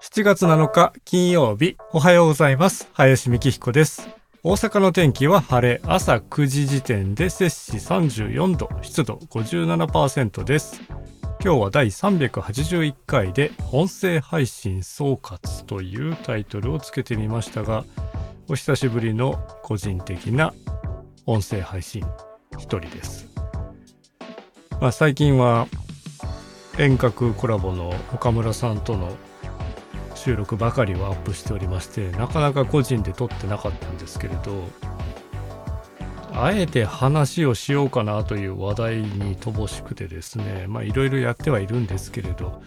7月7日金曜日おはようございます。林美希彦です。大阪の天気は晴れ朝9時時点で摂氏34度湿度57%です。今日は第381回で音声配信総括というタイトルをつけてみましたがお久しぶりの個人的な音声配信一人です、まあ、最近は遠隔コラボの岡村さんとの収録ばかりをアップしておりましてなかなか個人で撮ってなかったんですけれどあえて話をしようかなという話題に乏しくてですねまあいろいろやってはいるんですけれど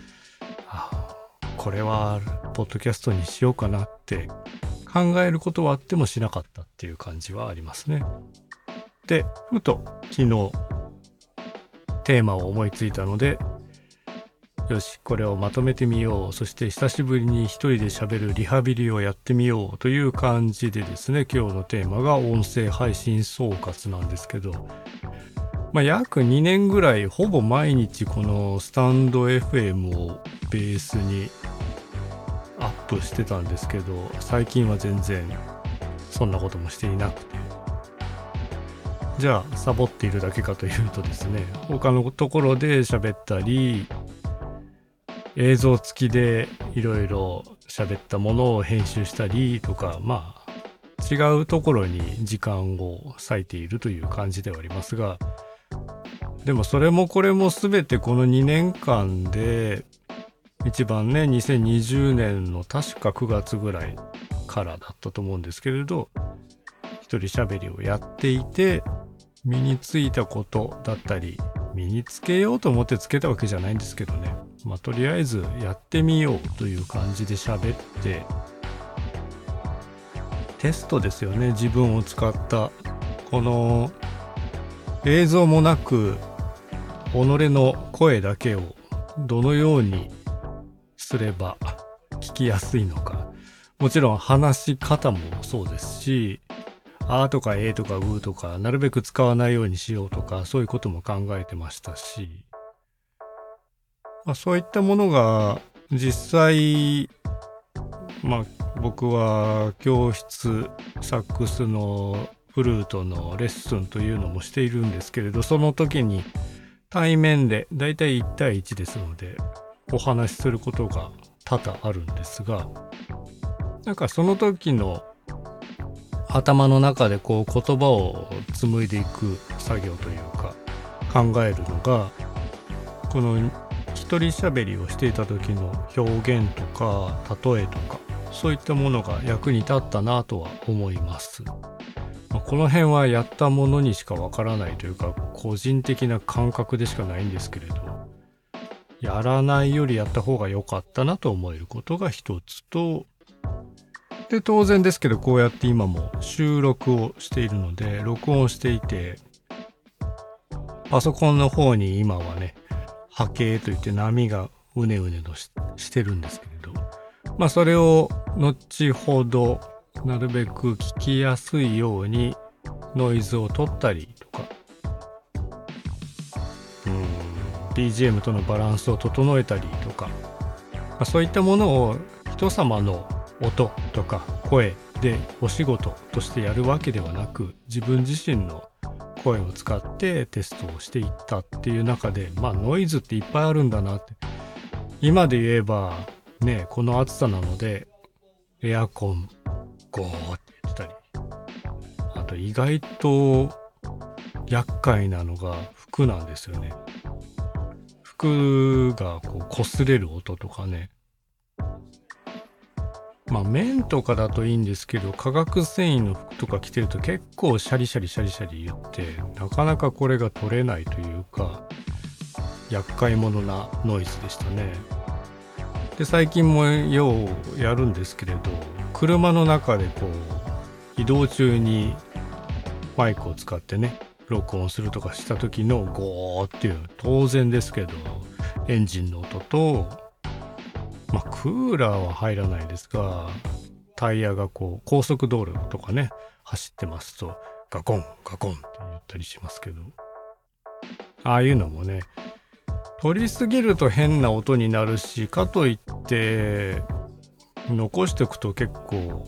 これはポッドキャストにしようかなって考えることはあってもしなかったっていう感じはありますね。でふと昨日テーマを思いついたのでよしこれをまとめてみよう。そして久しぶりに一人で喋るリハビリをやってみようという感じでですね今日のテーマが音声配信総括なんですけど。まあ約2年ぐらいほぼ毎日このスタンド FM をベースにアップしてたんですけど最近は全然そんなこともしていなくて。じゃあサボっているだけかというとですね他のところで喋ったり映像付きでいろいろ喋ったものを編集したりとかまあ違うところに時間を割いているという感じではありますがでもそれもこれも全てこの2年間で一番ね2020年の確か9月ぐらいからだったと思うんですけれど一人喋りをやっていて身についたことだったり身につけようと思ってつけたわけじゃないんですけどね。まあ、とりあえずやってみようという感じで喋って。テストですよね自分を使った。この映像もなく己の声だけをどのようにすれば聞きやすいのか。もちろん話し方もそうですしあとかえとかうとかなるべく使わないようにしようとかそういうことも考えてましたし。まあ、そういったものが実際まあ僕は教室サックスのフルートのレッスンというのもしているんですけれどその時に対面でだいたい1対1ですのでお話しすることが多々あるんですがなんかその時の頭の中でこう言葉を紡いでいく作業というか考えるのがこの一人喋りをしていた時の表現とか例えとかそういったものが役に立ったなとは思います。この辺はやったものにしかわからないというか個人的な感覚でしかないんですけれどやらないよりやった方が良かったなと思えることが一つとで当然ですけどこうやって今も収録をしているので録音していてパソコンの方に今はね波形といって波がうねうねとしてるんですけれどまあそれを後ほどなるべく聞きやすいようにノイズを取ったりとかうん BGM とのバランスを整えたりとか、まあ、そういったものを人様の音とか声でお仕事としてやるわけではなく自分自身の声を使ってテストをしていったっていう中でまあノイズっていっぱいあるんだなって。今で言えばねこの暑さなのでエアコンゴーって言ってたりあと意外と厄介なのが服なんですよね。服がこう擦れる音とかね。まあ綿とかだといいんですけど化学繊維の服とか着てると結構シャリシャリシャリシャリ言ってなかなかこれが取れないというか厄介者なノイズでしたね。で最近もようやるんですけれど車の中でこう移動中にマイクを使ってね録音するとかした時のゴーっていう当然ですけどエンジンの音とまあ、クーラーは入らないですが、タイヤがこう、高速道路とかね、走ってますと、ガコン、ガコンって言ったりしますけど、ああいうのもね、取りすぎると変な音になるし、かといって、残しておくと結構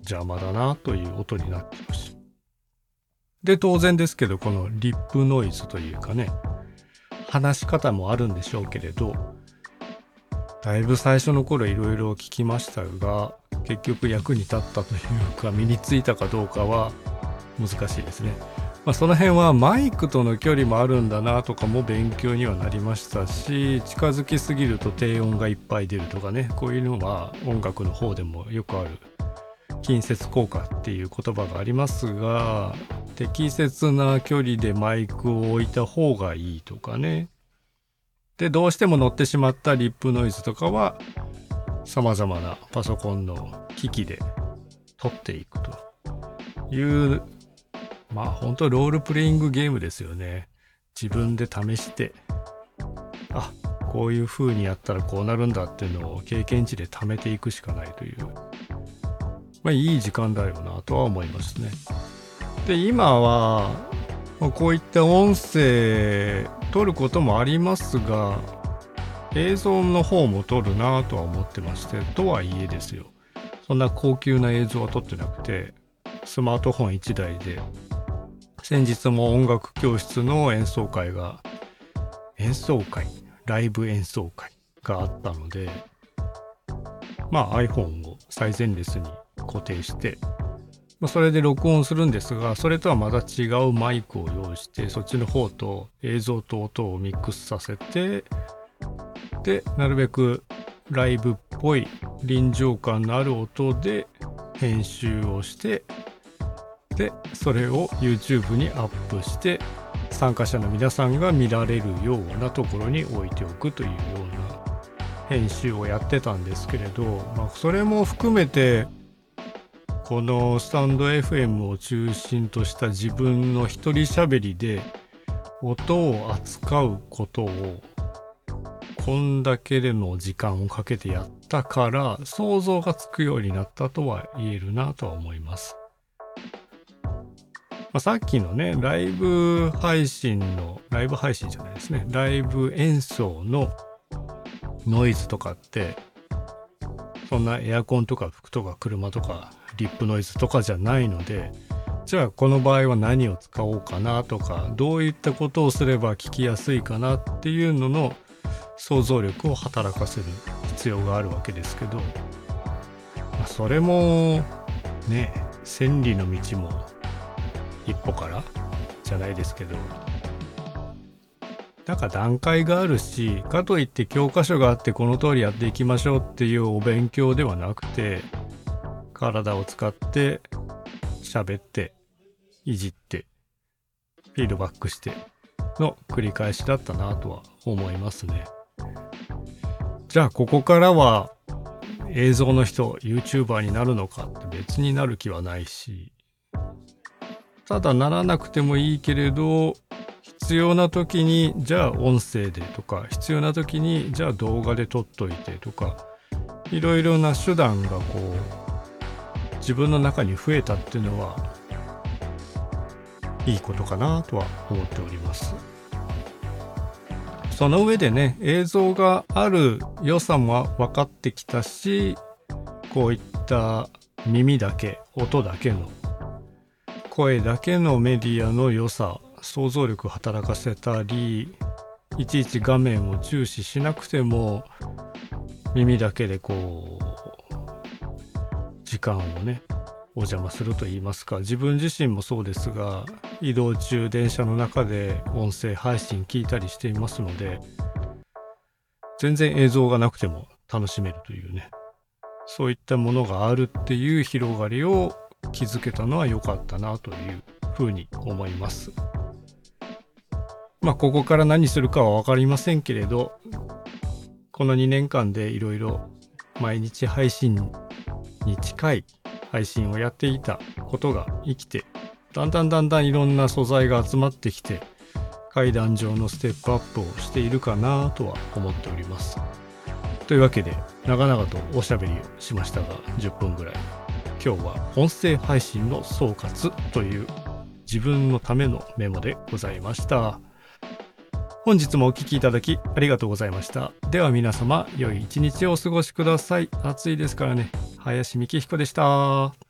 邪魔だなという音になってます。で当然ですけどこのリップノイズというかね話し方もあるんでしょうけれどだいぶ最初の頃いろいろ聞きましたが結局役に立ったというか身についたかどうかは難しいですね。まあ、その辺はマイクとの距離もあるんだなとかも勉強にはなりましたし近づきすぎると低音がいっぱい出るとかねこういうのは音楽の方でもよくある近接効果っていう言葉がありますが適切な距離でマイクを置いた方がいいとかねでどうしても乗ってしまったリップノイズとかは様々なパソコンの機器で取っていくというまあ本当ロールプレイングゲームですよね。自分で試して、あ、こういう風にやったらこうなるんだっていうのを経験値で貯めていくしかないという、まあいい時間だよなとは思いますね。で、今は、こういった音声撮ることもありますが、映像の方も撮るなとは思ってまして、とはいえですよ。そんな高級な映像は撮ってなくて、スマートフォン1台で先日も音楽教室の演奏会が演奏会？ライブ演奏会があったのでまあ iPhone を最前列に固定してまそれで録音するんですがそれとはまた違うマイクを用意してそっちの方と映像と音をミックスさせてでなるべくライブっぽい臨場感のある音で編集をしてでそれを YouTube にアップして参加者の皆さんが見られるようなところに置いておくというような編集をやってたんですけれど、まあ、それも含めてこのスタンド FM を中心とした自分の一人喋りで音を扱うことをこんだけでの時間をかけてやったから想像がつくようになったとは言えるなとは思います。まあ、さっきのね、ライブ配信の、ライブ配信じゃないですね、ライブ演奏のノイズとかって、そんなエアコンとか服とか車とかリップノイズとかじゃないので、じゃあこの場合は何を使おうかなとか、どういったことをすれば聞きやすいかなっていうのの想像力を働かせる必要があるわけですけど、まあ、それもね、千里の道も一歩からじゃないですけどなんか段階があるしかといって教科書があってこの通りやっていきましょうっていうお勉強ではなくて体を使って喋っていじってフィードバックしての繰り返しだったなとは思いますね。じゃあここからは映像の人 YouTuber になるのかって別になる気はないしただならなくてもいいけれど必要な時にじゃあ音声でとか必要な時にじゃあ動画で撮っといてとかいろいろな手段がこう自分の中に増えたっていうのはいいことかなとは思っております。その上でね映像がある良さも分かってきたしこういった耳だけ音だけの声だけのメディアの良さ想像力働かせたりいちいち画面を注視しなくても耳だけでこう時間をねお邪魔すると言いますか自分自身もそうですが移動中電車の中で音声配信聞いたりしていますので全然映像がなくても楽しめるというねそういったものがあるっていう広がりを気づけたのは良かったなというふうに思います。まあここから何するかは分かりませんけれどこの2年間でいろいろ毎日配信に近い配信をやっていたことが生きてだんだんだんだんいろんな素材が集まってきて階段上のステップアップをしているかなとは思っております。というわけで長々とおしゃべりをしましたが10分ぐらい今日は音声配信の総括という自分のためのメモでございました。本日もお聴きいただきありがとうございました。では皆様、良い一日をお過ごしください。暑いですからね。林幹彦でした。